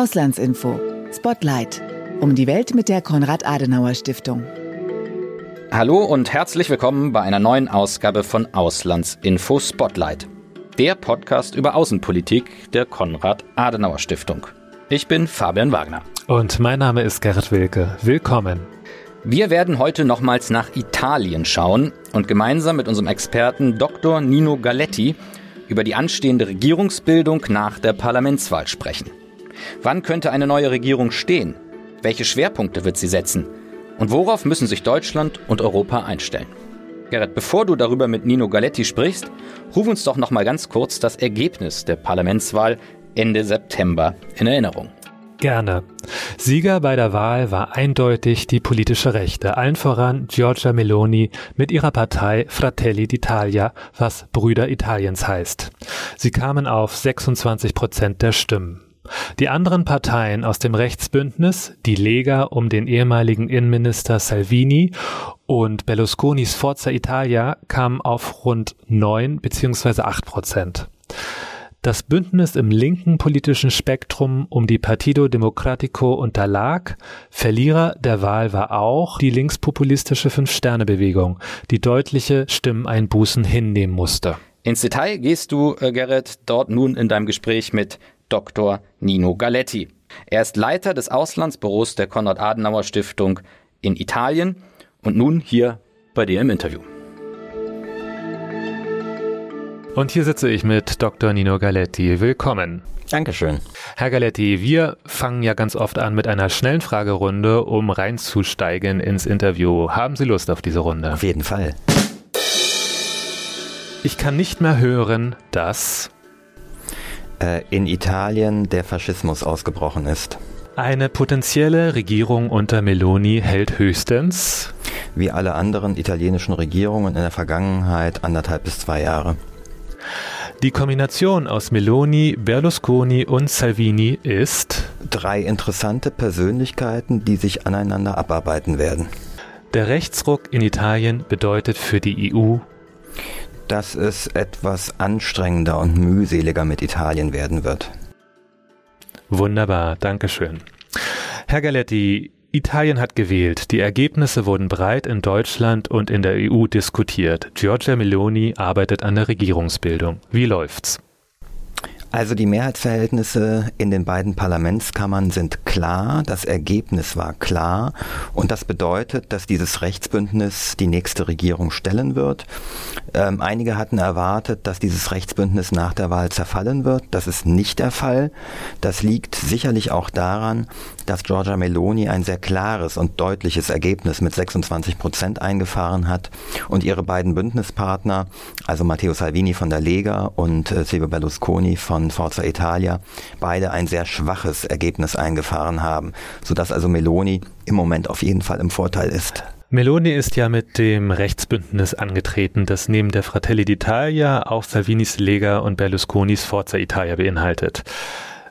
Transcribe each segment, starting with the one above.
Auslandsinfo. Spotlight. Um die Welt mit der Konrad-Adenauer-Stiftung. Hallo und herzlich willkommen bei einer neuen Ausgabe von Auslandsinfo Spotlight. Der Podcast über Außenpolitik der Konrad-Adenauer-Stiftung. Ich bin Fabian Wagner. Und mein Name ist Gerrit Wilke. Willkommen. Wir werden heute nochmals nach Italien schauen und gemeinsam mit unserem Experten Dr. Nino Galetti über die anstehende Regierungsbildung nach der Parlamentswahl sprechen. Wann könnte eine neue Regierung stehen? Welche Schwerpunkte wird sie setzen? Und worauf müssen sich Deutschland und Europa einstellen? Gerrit, bevor du darüber mit Nino Galetti sprichst, ruf uns doch noch mal ganz kurz das Ergebnis der Parlamentswahl Ende September in Erinnerung. Gerne. Sieger bei der Wahl war eindeutig die politische Rechte, allen voran Giorgia Meloni mit ihrer Partei Fratelli d'Italia, was Brüder Italiens heißt. Sie kamen auf 26 Prozent der Stimmen. Die anderen Parteien aus dem Rechtsbündnis, die Lega um den ehemaligen Innenminister Salvini und Berlusconis Forza Italia, kamen auf rund 9 bzw. 8 Prozent. Das Bündnis im linken politischen Spektrum um die Partido Democratico unterlag. Verlierer der Wahl war auch die linkspopulistische Fünf-Sterne-Bewegung, die deutliche Stimmeinbußen hinnehmen musste. Ins Detail gehst du, äh, Gerrit, dort nun in deinem Gespräch mit Dr. Nino Galetti. Er ist Leiter des Auslandsbüros der Konrad-Adenauer-Stiftung in Italien und nun hier bei dir im Interview. Und hier sitze ich mit Dr. Nino Galetti. Willkommen. Dankeschön. Herr Galetti, wir fangen ja ganz oft an mit einer schnellen Fragerunde, um reinzusteigen ins Interview. Haben Sie Lust auf diese Runde? Auf jeden Fall. Ich kann nicht mehr hören, dass äh, in Italien der Faschismus ausgebrochen ist. Eine potenzielle Regierung unter Meloni hält höchstens wie alle anderen italienischen Regierungen in der Vergangenheit anderthalb bis zwei Jahre. Die Kombination aus Meloni, Berlusconi und Salvini ist drei interessante Persönlichkeiten, die sich aneinander abarbeiten werden. Der Rechtsruck in Italien bedeutet für die EU dass es etwas anstrengender und mühseliger mit Italien werden wird. Wunderbar, Dankeschön. Herr Galetti, Italien hat gewählt. Die Ergebnisse wurden breit in Deutschland und in der EU diskutiert. Giorgia Meloni arbeitet an der Regierungsbildung. Wie läuft's? Also die Mehrheitsverhältnisse in den beiden Parlamentskammern sind klar, das Ergebnis war klar und das bedeutet, dass dieses Rechtsbündnis die nächste Regierung stellen wird. Ähm, einige hatten erwartet, dass dieses Rechtsbündnis nach der Wahl zerfallen wird. Das ist nicht der Fall. Das liegt sicherlich auch daran, dass Giorgia Meloni ein sehr klares und deutliches Ergebnis mit 26 Prozent eingefahren hat und ihre beiden Bündnispartner, also Matteo Salvini von der Lega und äh, Silvio Berlusconi von Forza Italia beide ein sehr schwaches Ergebnis eingefahren haben, sodass also Meloni im Moment auf jeden Fall im Vorteil ist. Meloni ist ja mit dem Rechtsbündnis angetreten, das neben der Fratelli d'Italia auch Salvinis Lega und Berlusconis Forza Italia beinhaltet.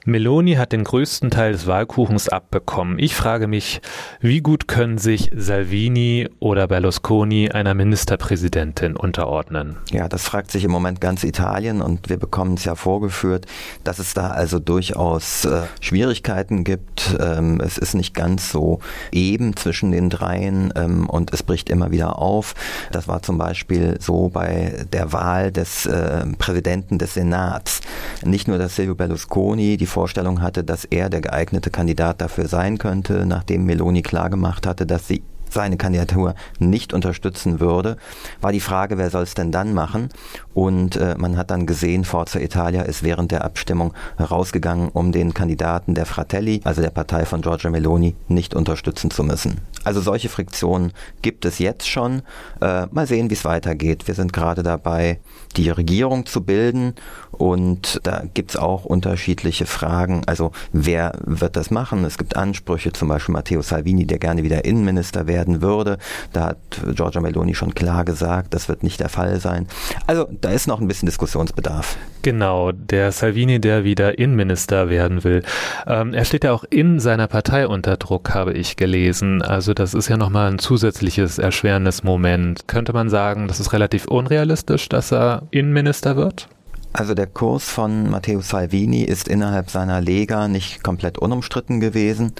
Meloni hat den größten Teil des Wahlkuchens abbekommen. Ich frage mich, wie gut können sich Salvini oder Berlusconi einer Ministerpräsidentin unterordnen? Ja, das fragt sich im Moment ganz Italien und wir bekommen es ja vorgeführt, dass es da also durchaus äh, Schwierigkeiten gibt. Ähm, es ist nicht ganz so eben zwischen den dreien ähm, und es bricht immer wieder auf. Das war zum Beispiel so bei der Wahl des äh, Präsidenten des Senats. Nicht nur, dass Silvio Berlusconi die Vorstellung hatte, dass er der geeignete Kandidat dafür sein könnte, nachdem Meloni klargemacht hatte, dass sie seine Kandidatur nicht unterstützen würde, war die Frage, wer soll es denn dann machen? Und äh, man hat dann gesehen, Forza Italia ist während der Abstimmung herausgegangen, um den Kandidaten der Fratelli, also der Partei von Giorgia Meloni, nicht unterstützen zu müssen. Also solche Friktionen gibt es jetzt schon. Äh, mal sehen, wie es weitergeht. Wir sind gerade dabei, die Regierung zu bilden und da gibt es auch unterschiedliche Fragen. Also wer wird das machen? Es gibt Ansprüche, zum Beispiel Matteo Salvini, der gerne wieder Innenminister werden würde. Da hat Giorgia Meloni schon klar gesagt, das wird nicht der Fall sein. Also da ist noch ein bisschen Diskussionsbedarf. Genau, der Salvini, der wieder Innenminister werden will. Ähm, er steht ja auch in seiner Partei unter Druck, habe ich gelesen. Also das ist ja nochmal ein zusätzliches erschwerendes Moment. Könnte man sagen, das ist relativ unrealistisch, dass er Innenminister wird? Also der Kurs von Matteo Salvini ist innerhalb seiner Lega nicht komplett unumstritten gewesen.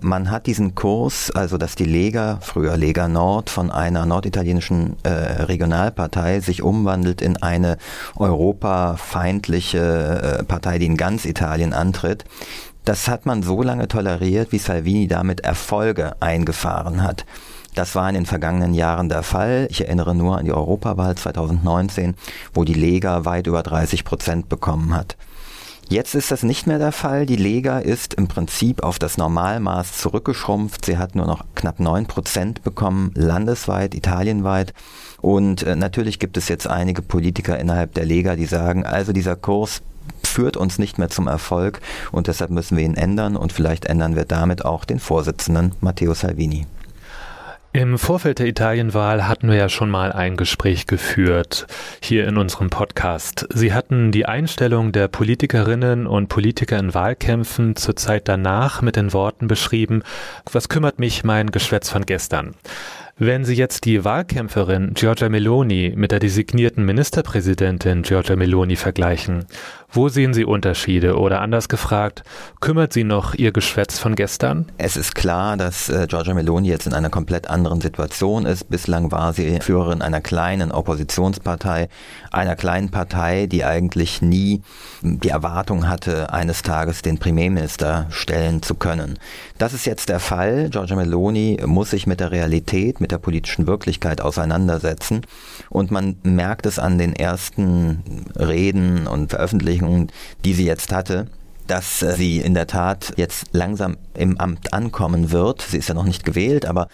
Man hat diesen Kurs, also dass die Lega, früher Lega Nord, von einer norditalienischen äh, Regionalpartei sich umwandelt in eine europafeindliche äh, Partei, die in ganz Italien antritt. Das hat man so lange toleriert, wie Salvini damit Erfolge eingefahren hat. Das war in den vergangenen Jahren der Fall. Ich erinnere nur an die Europawahl 2019, wo die Lega weit über 30 Prozent bekommen hat. Jetzt ist das nicht mehr der Fall. Die Lega ist im Prinzip auf das Normalmaß zurückgeschrumpft. Sie hat nur noch knapp 9 Prozent bekommen, landesweit, italienweit. Und äh, natürlich gibt es jetzt einige Politiker innerhalb der Lega, die sagen, also dieser Kurs führt uns nicht mehr zum Erfolg und deshalb müssen wir ihn ändern und vielleicht ändern wir damit auch den Vorsitzenden Matteo Salvini. Im Vorfeld der Italienwahl hatten wir ja schon mal ein Gespräch geführt, hier in unserem Podcast. Sie hatten die Einstellung der Politikerinnen und Politiker in Wahlkämpfen zur Zeit danach mit den Worten beschrieben, was kümmert mich mein Geschwätz von gestern? Wenn Sie jetzt die Wahlkämpferin Giorgia Meloni mit der designierten Ministerpräsidentin Giorgia Meloni vergleichen, wo sehen Sie Unterschiede? Oder anders gefragt, kümmert Sie noch Ihr Geschwätz von gestern? Es ist klar, dass äh, Giorgia Meloni jetzt in einer komplett anderen Situation ist. Bislang war sie Führerin einer kleinen Oppositionspartei, einer kleinen Partei, die eigentlich nie die Erwartung hatte, eines Tages den Premierminister stellen zu können. Das ist jetzt der Fall. Giorgia Meloni muss sich mit der Realität, mit der politischen Wirklichkeit auseinandersetzen. Und man merkt es an den ersten Reden und Veröffentlichungen, Beschäftigung, die sie jetzt hatte, dass sie in der Tat jetzt langsam im Amt ankommen wird. Sie ist ja noch nicht gewählt, aber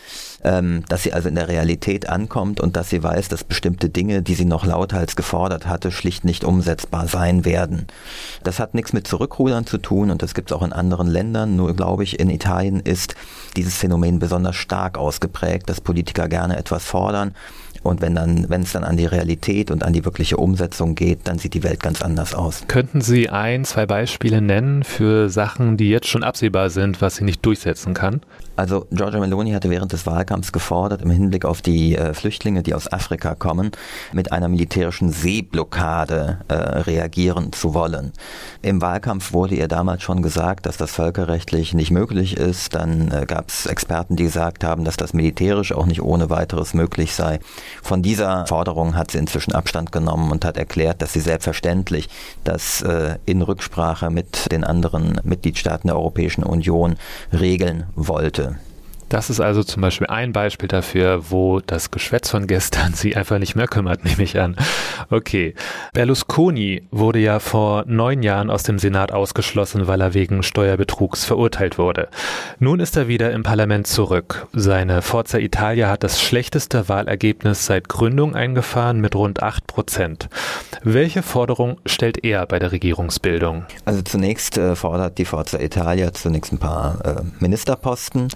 ähm, dass sie also in der Realität ankommt und dass sie weiß, dass bestimmte Dinge, die sie noch lauthals gefordert hatte, schlicht nicht umsetzbar sein werden. Das hat nichts mit Zurückrudern zu tun und das gibt es auch in anderen Ländern. Nur glaube ich, in Italien ist dieses Phänomen besonders stark ausgeprägt, dass Politiker gerne etwas fordern und wenn dann, wenn es dann an die Realität und an die wirkliche Umsetzung geht, dann sieht die Welt ganz anders aus. Könnten Sie ein, zwei Beispiele nennen für Sachen, die jetzt schon absehbar sind, was sie nicht durchsetzen kann? Also Giorgia Meloni hatte während des Wahlkampfs gefordert, im Hinblick auf die äh, Flüchtlinge, die aus Afrika kommen, mit einer militärischen Seeblockade äh, reagieren zu wollen. Im Wahlkampf wurde ihr damals schon gesagt, dass das völkerrechtlich nicht möglich ist. Dann äh, gab es Experten, die gesagt haben, dass das militärisch auch nicht ohne weiteres möglich sei. Von dieser Forderung hat sie inzwischen Abstand genommen und hat erklärt, dass sie selbstverständlich das äh, in Rücksprache mit den anderen Mitgliedstaaten der Europäischen Union regeln wollte. Das ist also zum Beispiel ein Beispiel dafür, wo das Geschwätz von gestern sie einfach nicht mehr kümmert, nehme ich an. Okay. Berlusconi wurde ja vor neun Jahren aus dem Senat ausgeschlossen, weil er wegen Steuerbetrugs verurteilt wurde. Nun ist er wieder im Parlament zurück. Seine Forza Italia hat das schlechteste Wahlergebnis seit Gründung eingefahren mit rund acht Prozent. Welche Forderung stellt er bei der Regierungsbildung? Also zunächst äh, fordert die Forza Italia zunächst ein paar äh, Ministerposten.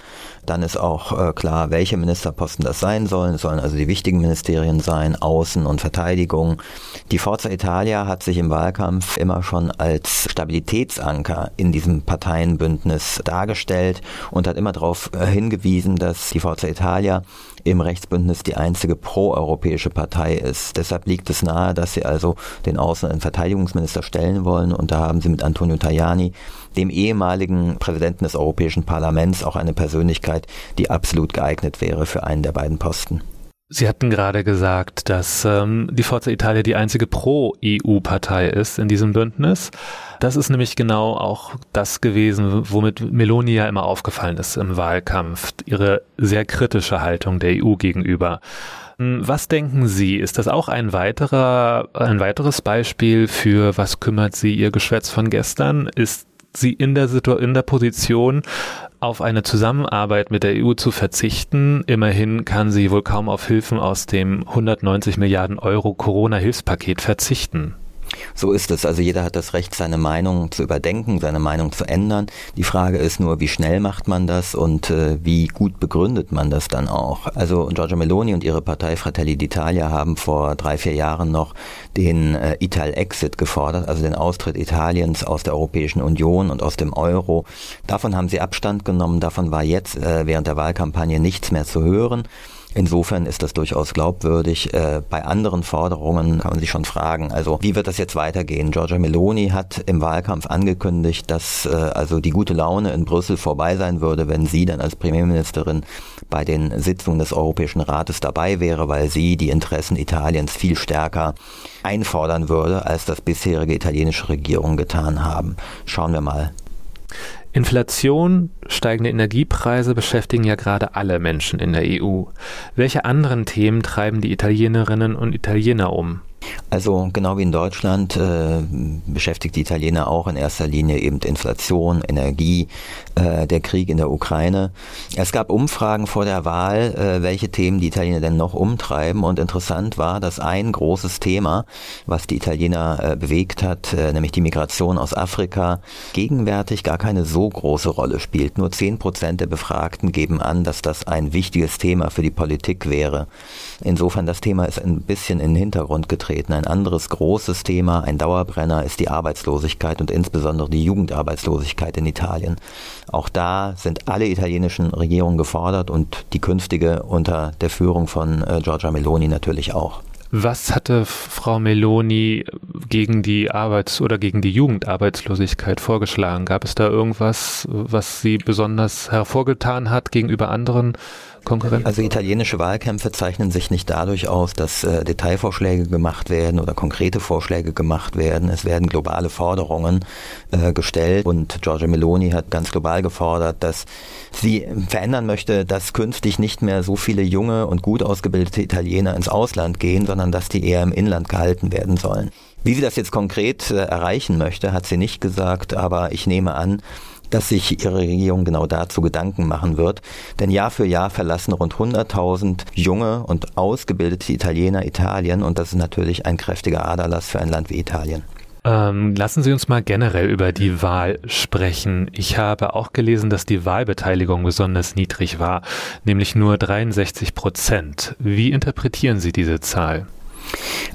Dann ist auch äh, klar, welche Ministerposten das sein sollen. Es sollen also die wichtigen Ministerien sein, Außen- und Verteidigung. Die Forza Italia hat sich im Wahlkampf immer schon als Stabilitätsanker in diesem Parteienbündnis dargestellt und hat immer darauf äh, hingewiesen, dass die Forza Italia im Rechtsbündnis die einzige proeuropäische Partei ist. Deshalb liegt es nahe, dass sie also den Außen- und Verteidigungsminister stellen wollen und da haben sie mit Antonio Tajani, dem ehemaligen Präsidenten des Europäischen Parlaments, auch eine Persönlichkeit, die absolut geeignet wäre für einen der beiden Posten. Sie hatten gerade gesagt, dass ähm, die Forza Italia die einzige Pro-EU-Partei ist in diesem Bündnis. Das ist nämlich genau auch das gewesen, womit Meloni ja immer aufgefallen ist im Wahlkampf, ihre sehr kritische Haltung der EU gegenüber. Hm, was denken Sie? Ist das auch ein weiterer, ein weiteres Beispiel für was kümmert Sie Ihr Geschwätz von gestern? Ist sie in der, Situ in der Position, auf eine Zusammenarbeit mit der EU zu verzichten. Immerhin kann sie wohl kaum auf Hilfen aus dem 190 Milliarden Euro Corona-Hilfspaket verzichten. So ist es. Also jeder hat das Recht, seine Meinung zu überdenken, seine Meinung zu ändern. Die Frage ist nur, wie schnell macht man das und äh, wie gut begründet man das dann auch. Also Giorgia Meloni und ihre Partei Fratelli d'Italia haben vor drei, vier Jahren noch den äh, Ital-Exit gefordert, also den Austritt Italiens aus der Europäischen Union und aus dem Euro. Davon haben sie Abstand genommen. Davon war jetzt äh, während der Wahlkampagne nichts mehr zu hören. Insofern ist das durchaus glaubwürdig. Äh, bei anderen Forderungen kann man sich schon fragen, also wie wird das jetzt weitergehen? Giorgia Meloni hat im Wahlkampf angekündigt, dass äh, also die gute Laune in Brüssel vorbei sein würde, wenn sie dann als Premierministerin bei den Sitzungen des Europäischen Rates dabei wäre, weil sie die Interessen Italiens viel stärker einfordern würde, als das bisherige italienische Regierung getan haben. Schauen wir mal. Inflation, steigende Energiepreise beschäftigen ja gerade alle Menschen in der EU. Welche anderen Themen treiben die Italienerinnen und Italiener um? Also genau wie in Deutschland äh, beschäftigt die Italiener auch in erster Linie eben Inflation, Energie, äh, der Krieg in der Ukraine. Es gab Umfragen vor der Wahl, äh, welche Themen die Italiener denn noch umtreiben und interessant war, dass ein großes Thema, was die Italiener äh, bewegt hat, äh, nämlich die Migration aus Afrika, gegenwärtig gar keine so große Rolle spielt. Nur zehn Prozent der Befragten geben an, dass das ein wichtiges Thema für die Politik wäre. Insofern das Thema ist ein bisschen in den Hintergrund getreten. Ein anderes großes Thema, ein Dauerbrenner, ist die Arbeitslosigkeit und insbesondere die Jugendarbeitslosigkeit in Italien. Auch da sind alle italienischen Regierungen gefordert und die künftige unter der Führung von äh, Giorgia Meloni natürlich auch. Was hatte Frau Meloni gegen die Arbeits- oder gegen die Jugendarbeitslosigkeit vorgeschlagen? Gab es da irgendwas, was sie besonders hervorgetan hat gegenüber anderen Konkurrenten? Also italienische Wahlkämpfe zeichnen sich nicht dadurch aus, dass äh, Detailvorschläge gemacht werden oder konkrete Vorschläge gemacht werden. Es werden globale Forderungen äh, gestellt und Giorgia Meloni hat ganz global gefordert, dass sie verändern möchte, dass künftig nicht mehr so viele junge und gut ausgebildete Italiener ins Ausland gehen, sondern dass die eher im Inland gehalten werden sollen. Wie sie das jetzt konkret äh, erreichen möchte, hat sie nicht gesagt, aber ich nehme an, dass sich ihre Regierung genau dazu Gedanken machen wird. Denn Jahr für Jahr verlassen rund 100.000 junge und ausgebildete Italiener Italien und das ist natürlich ein kräftiger Aderlass für ein Land wie Italien. Ähm, lassen Sie uns mal generell über die Wahl sprechen. Ich habe auch gelesen, dass die Wahlbeteiligung besonders niedrig war, nämlich nur 63 Prozent. Wie interpretieren Sie diese Zahl?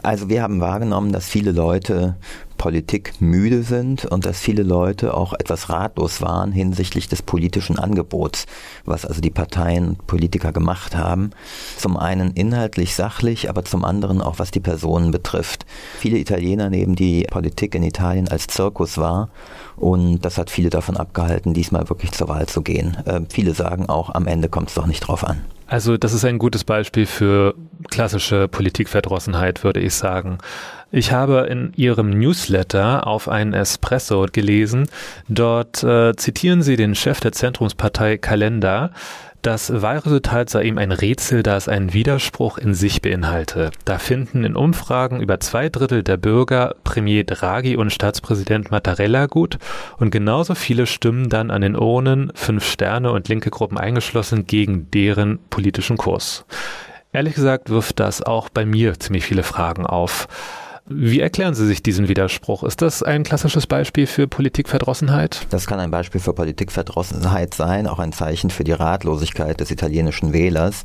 Also wir haben wahrgenommen, dass viele Leute Politik müde sind und dass viele Leute auch etwas ratlos waren hinsichtlich des politischen Angebots, was also die Parteien und Politiker gemacht haben. Zum einen inhaltlich, sachlich, aber zum anderen auch was die Personen betrifft. Viele Italiener nehmen die Politik in Italien als Zirkus wahr und das hat viele davon abgehalten, diesmal wirklich zur Wahl zu gehen. Äh, viele sagen auch, am Ende kommt es doch nicht drauf an. Also das ist ein gutes Beispiel für klassische Politikverdrossenheit, würde ich sagen. Ich habe in Ihrem Newsletter auf einen Espresso gelesen. Dort äh, zitieren Sie den Chef der Zentrumspartei Kalender. Das Wahlresultat sei ihm ein Rätsel, da es einen Widerspruch in sich beinhalte. Da finden in Umfragen über zwei Drittel der Bürger Premier Draghi und Staatspräsident Mattarella gut und genauso viele stimmen dann an den Urnen, fünf Sterne und linke Gruppen eingeschlossen, gegen deren politischen Kurs. Ehrlich gesagt wirft das auch bei mir ziemlich viele Fragen auf. Wie erklären Sie sich diesen Widerspruch? Ist das ein klassisches Beispiel für Politikverdrossenheit? Das kann ein Beispiel für Politikverdrossenheit sein, auch ein Zeichen für die Ratlosigkeit des italienischen Wählers.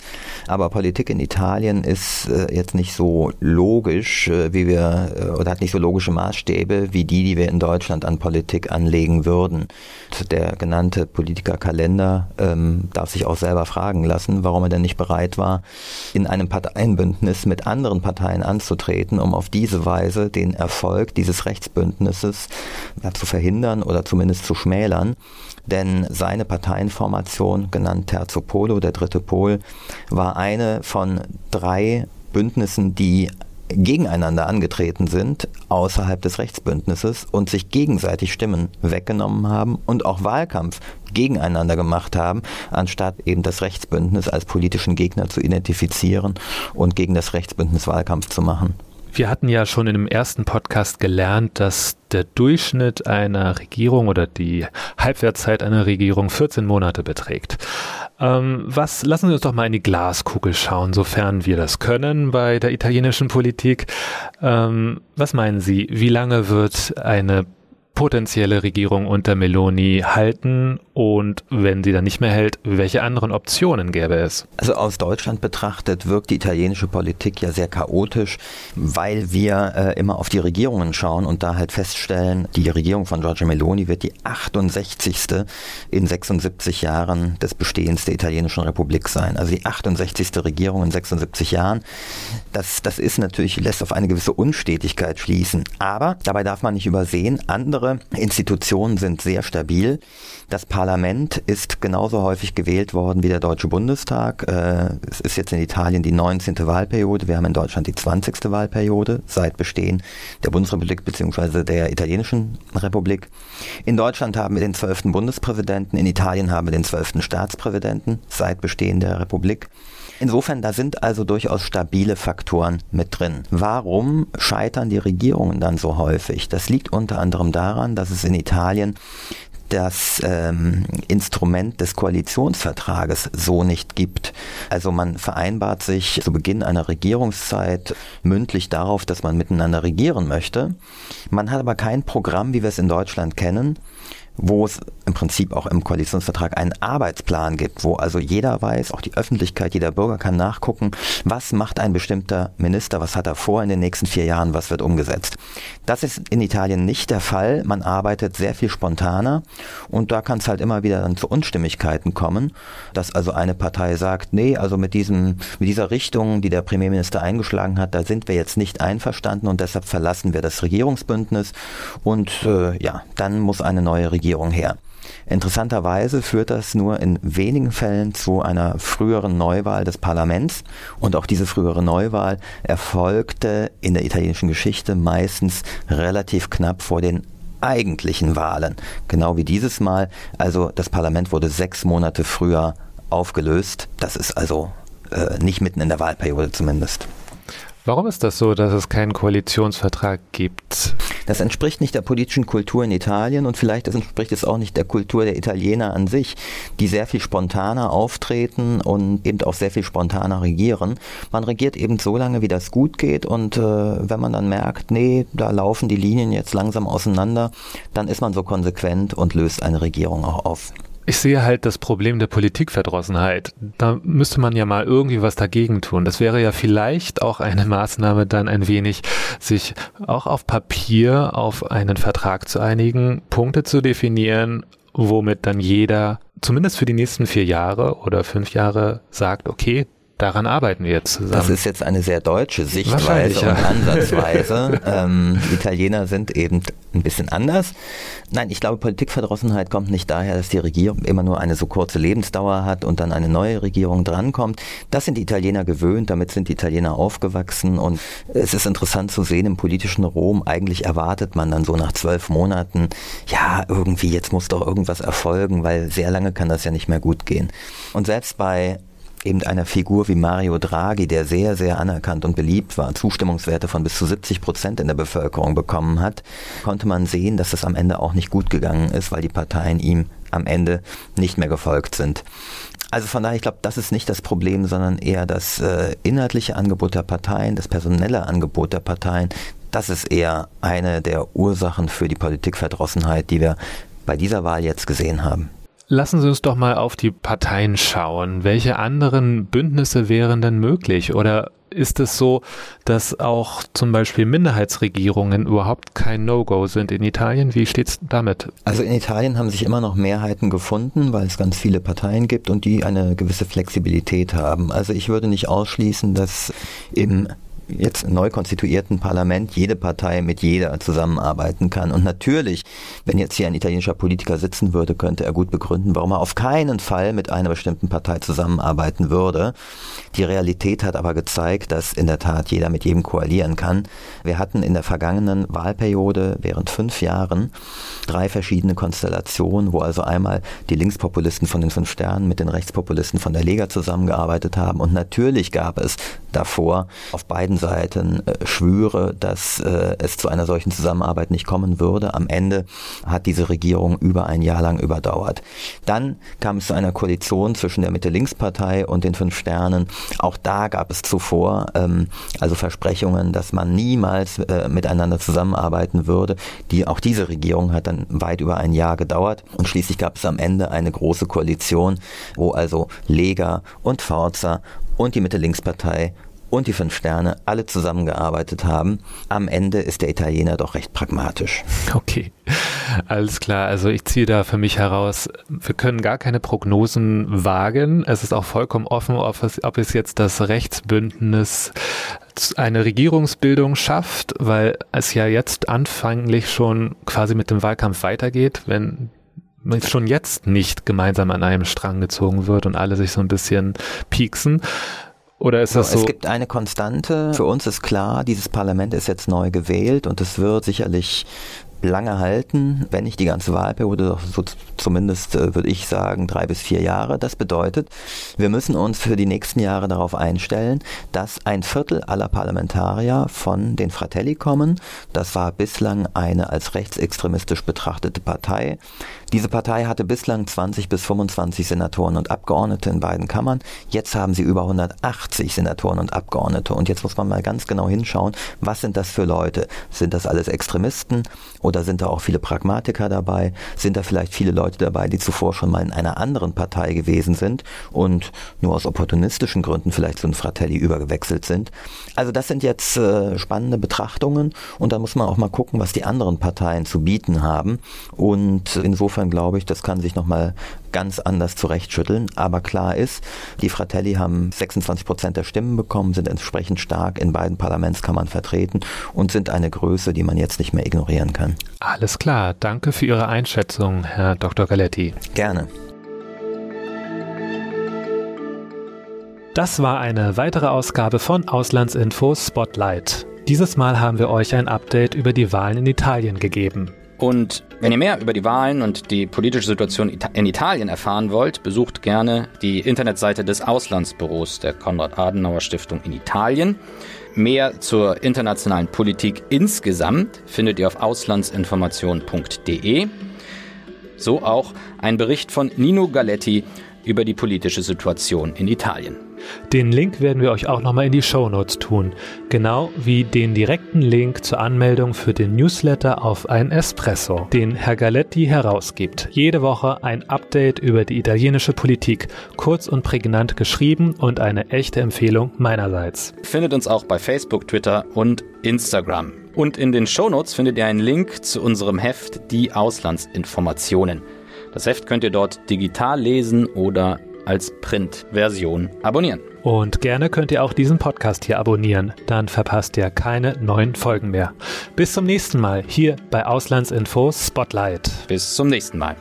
Aber Politik in Italien ist äh, jetzt nicht so logisch, äh, wie wir, äh, oder hat nicht so logische Maßstäbe wie die, die wir in Deutschland an Politik anlegen würden. Der genannte Politikerkalender ähm, darf sich auch selber fragen lassen, warum er denn nicht bereit war, in einem Parteienbündnis mit anderen Parteien anzutreten, um auf diese Weise Weise den Erfolg dieses Rechtsbündnisses zu verhindern oder zumindest zu schmälern. Denn seine Parteienformation, genannt Terzo Polo, der dritte Pol, war eine von drei Bündnissen, die gegeneinander angetreten sind außerhalb des Rechtsbündnisses und sich gegenseitig Stimmen weggenommen haben und auch Wahlkampf gegeneinander gemacht haben, anstatt eben das Rechtsbündnis als politischen Gegner zu identifizieren und gegen das Rechtsbündnis Wahlkampf zu machen. Wir hatten ja schon in dem ersten Podcast gelernt, dass der Durchschnitt einer Regierung oder die Halbwertszeit einer Regierung 14 Monate beträgt. Ähm, was, lassen Sie uns doch mal in die Glaskugel schauen, sofern wir das können bei der italienischen Politik. Ähm, was meinen Sie, wie lange wird eine potenzielle Regierung unter Meloni halten Und wenn sie dann nicht mehr hält, welche anderen Optionen gäbe es? Also aus Deutschland betrachtet wirkt die italienische Politik ja sehr chaotisch, weil wir äh, immer auf die Regierungen schauen und da halt feststellen, die Regierung von Giorgia Meloni wird die 68. in 76 Jahren des Bestehens der italienischen Republik sein. Also die 68. Regierung in 76 Jahren. Das, das ist natürlich, lässt auf eine gewisse Unstetigkeit schließen. Aber dabei darf man nicht übersehen, andere Institutionen sind sehr stabil. Das Parlament ist genauso häufig gewählt worden wie der Deutsche Bundestag. Äh, es ist jetzt in Italien die 19. Wahlperiode. Wir haben in Deutschland die 20. Wahlperiode seit Bestehen der Bundesrepublik bzw. der italienischen Republik. In Deutschland haben wir den 12. Bundespräsidenten, in Italien haben wir den 12. Staatspräsidenten seit Bestehen der Republik. Insofern, da sind also durchaus stabile Faktoren mit drin. Warum scheitern die Regierungen dann so häufig? Das liegt unter anderem daran, dass es in Italien das ähm, Instrument des Koalitionsvertrages so nicht gibt. Also man vereinbart sich zu Beginn einer Regierungszeit mündlich darauf, dass man miteinander regieren möchte. Man hat aber kein Programm, wie wir es in Deutschland kennen, wo es im Prinzip auch im Koalitionsvertrag einen Arbeitsplan gibt, wo also jeder weiß, auch die Öffentlichkeit, jeder Bürger kann nachgucken, was macht ein bestimmter Minister, was hat er vor in den nächsten vier Jahren, was wird umgesetzt. Das ist in Italien nicht der Fall. Man arbeitet sehr viel spontaner und da kann es halt immer wieder dann zu Unstimmigkeiten kommen, dass also eine Partei sagt, nee, also mit diesem, mit dieser Richtung, die der Premierminister eingeschlagen hat, da sind wir jetzt nicht einverstanden und deshalb verlassen wir das Regierungsbündnis und äh, ja, dann muss eine neue Regierung her. Interessanterweise führt das nur in wenigen Fällen zu einer früheren Neuwahl des Parlaments und auch diese frühere Neuwahl erfolgte in der italienischen Geschichte meistens relativ knapp vor den eigentlichen Wahlen. Genau wie dieses Mal. Also das Parlament wurde sechs Monate früher aufgelöst. Das ist also äh, nicht mitten in der Wahlperiode zumindest. Warum ist das so, dass es keinen Koalitionsvertrag gibt? Das entspricht nicht der politischen Kultur in Italien und vielleicht entspricht es auch nicht der Kultur der Italiener an sich, die sehr viel spontaner auftreten und eben auch sehr viel spontaner regieren. Man regiert eben so lange, wie das gut geht und äh, wenn man dann merkt, nee, da laufen die Linien jetzt langsam auseinander, dann ist man so konsequent und löst eine Regierung auch auf. Ich sehe halt das Problem der Politikverdrossenheit. Da müsste man ja mal irgendwie was dagegen tun. Das wäre ja vielleicht auch eine Maßnahme, dann ein wenig sich auch auf Papier auf einen Vertrag zu einigen, Punkte zu definieren, womit dann jeder zumindest für die nächsten vier Jahre oder fünf Jahre sagt, okay, daran arbeiten wir jetzt zusammen. Das ist jetzt eine sehr deutsche Sichtweise ja. und Ansatzweise. ähm, Italiener sind eben ein bisschen anders. Nein, ich glaube, Politikverdrossenheit kommt nicht daher, dass die Regierung immer nur eine so kurze Lebensdauer hat und dann eine neue Regierung drankommt. Das sind die Italiener gewöhnt, damit sind die Italiener aufgewachsen und es ist interessant zu sehen, im politischen Rom, eigentlich erwartet man dann so nach zwölf Monaten, ja, irgendwie, jetzt muss doch irgendwas erfolgen, weil sehr lange kann das ja nicht mehr gut gehen. Und selbst bei eben einer Figur wie Mario Draghi, der sehr, sehr anerkannt und beliebt war, Zustimmungswerte von bis zu 70 Prozent in der Bevölkerung bekommen hat, konnte man sehen, dass es am Ende auch nicht gut gegangen ist, weil die Parteien ihm am Ende nicht mehr gefolgt sind. Also von daher, ich glaube, das ist nicht das Problem, sondern eher das äh, inhaltliche Angebot der Parteien, das personelle Angebot der Parteien. Das ist eher eine der Ursachen für die Politikverdrossenheit, die wir bei dieser Wahl jetzt gesehen haben. Lassen Sie uns doch mal auf die Parteien schauen. Welche anderen Bündnisse wären denn möglich? Oder ist es so, dass auch zum Beispiel Minderheitsregierungen überhaupt kein No-Go sind in Italien? Wie steht es damit? Also in Italien haben sich immer noch Mehrheiten gefunden, weil es ganz viele Parteien gibt und die eine gewisse Flexibilität haben. Also ich würde nicht ausschließen, dass im jetzt neu konstituierten Parlament jede Partei mit jeder zusammenarbeiten kann. Und natürlich, wenn jetzt hier ein italienischer Politiker sitzen würde, könnte er gut begründen, warum er auf keinen Fall mit einer bestimmten Partei zusammenarbeiten würde. Die Realität hat aber gezeigt, dass in der Tat jeder mit jedem koalieren kann. Wir hatten in der vergangenen Wahlperiode während fünf Jahren drei verschiedene Konstellationen, wo also einmal die Linkspopulisten von den Fünf Sternen mit den Rechtspopulisten von der Lega zusammengearbeitet haben. Und natürlich gab es davor auf beiden Seiten äh, schwüre, dass äh, es zu einer solchen Zusammenarbeit nicht kommen würde. Am Ende hat diese Regierung über ein Jahr lang überdauert. Dann kam es zu einer Koalition zwischen der Mitte-Links-Partei und den Fünf Sternen. Auch da gab es zuvor ähm, also Versprechungen, dass man niemals äh, miteinander zusammenarbeiten würde. Die, auch diese Regierung hat dann weit über ein Jahr gedauert und schließlich gab es am Ende eine große Koalition, wo also Lega und Forza und die Mitte-Links-Partei und die Fünf Sterne alle zusammengearbeitet haben. Am Ende ist der Italiener doch recht pragmatisch. Okay, alles klar. Also ich ziehe da für mich heraus, wir können gar keine Prognosen wagen. Es ist auch vollkommen offen, ob es, ob es jetzt das Rechtsbündnis eine Regierungsbildung schafft, weil es ja jetzt anfänglich schon quasi mit dem Wahlkampf weitergeht, wenn schon jetzt nicht gemeinsam an einem Strang gezogen wird und alle sich so ein bisschen pieksen. Oder ist das so? Es gibt eine Konstante. Für uns ist klar, dieses Parlament ist jetzt neu gewählt und es wird sicherlich lange halten, wenn nicht die ganze Wahlperiode, so zumindest äh, würde ich sagen drei bis vier Jahre. Das bedeutet, wir müssen uns für die nächsten Jahre darauf einstellen, dass ein Viertel aller Parlamentarier von den Fratelli kommen. Das war bislang eine als rechtsextremistisch betrachtete Partei. Diese Partei hatte bislang 20 bis 25 Senatoren und Abgeordnete in beiden Kammern. Jetzt haben sie über 180 Senatoren und Abgeordnete. Und jetzt muss man mal ganz genau hinschauen, was sind das für Leute? Sind das alles Extremisten oder sind da auch viele Pragmatiker dabei? Sind da vielleicht viele Leute dabei, die zuvor schon mal in einer anderen Partei gewesen sind und nur aus opportunistischen Gründen vielleicht zu den Fratelli übergewechselt sind? Also das sind jetzt äh, spannende Betrachtungen und da muss man auch mal gucken, was die anderen Parteien zu bieten haben. Und insofern glaube ich, das kann sich nochmal ganz anders zurechtschütteln. Aber klar ist, die Fratelli haben 26 Prozent der Stimmen bekommen, sind entsprechend stark in beiden Parlamentskammern vertreten und sind eine Größe, die man jetzt nicht mehr ignorieren kann. Alles klar. Danke für Ihre Einschätzung, Herr Dr. Galetti. Gerne. Das war eine weitere Ausgabe von Auslandsinfo Spotlight. Dieses Mal haben wir euch ein Update über die Wahlen in Italien gegeben. Und wenn ihr mehr über die Wahlen und die politische Situation in Italien erfahren wollt, besucht gerne die Internetseite des Auslandsbüros der Konrad-Adenauer-Stiftung in Italien. Mehr zur internationalen Politik insgesamt findet ihr auf auslandsinformation.de. So auch ein Bericht von Nino Galetti über die politische Situation in Italien. Den Link werden wir euch auch nochmal in die Show Notes tun, genau wie den direkten Link zur Anmeldung für den Newsletter auf ein Espresso, den Herr Galetti herausgibt. Jede Woche ein Update über die italienische Politik, kurz und prägnant geschrieben und eine echte Empfehlung meinerseits. Findet uns auch bei Facebook, Twitter und Instagram. Und in den Show Notes findet ihr einen Link zu unserem Heft Die Auslandsinformationen. Das Heft könnt ihr dort digital lesen oder als Print-Version abonnieren. Und gerne könnt ihr auch diesen Podcast hier abonnieren, dann verpasst ihr keine neuen Folgen mehr. Bis zum nächsten Mal hier bei Auslandsinfo Spotlight. Bis zum nächsten Mal.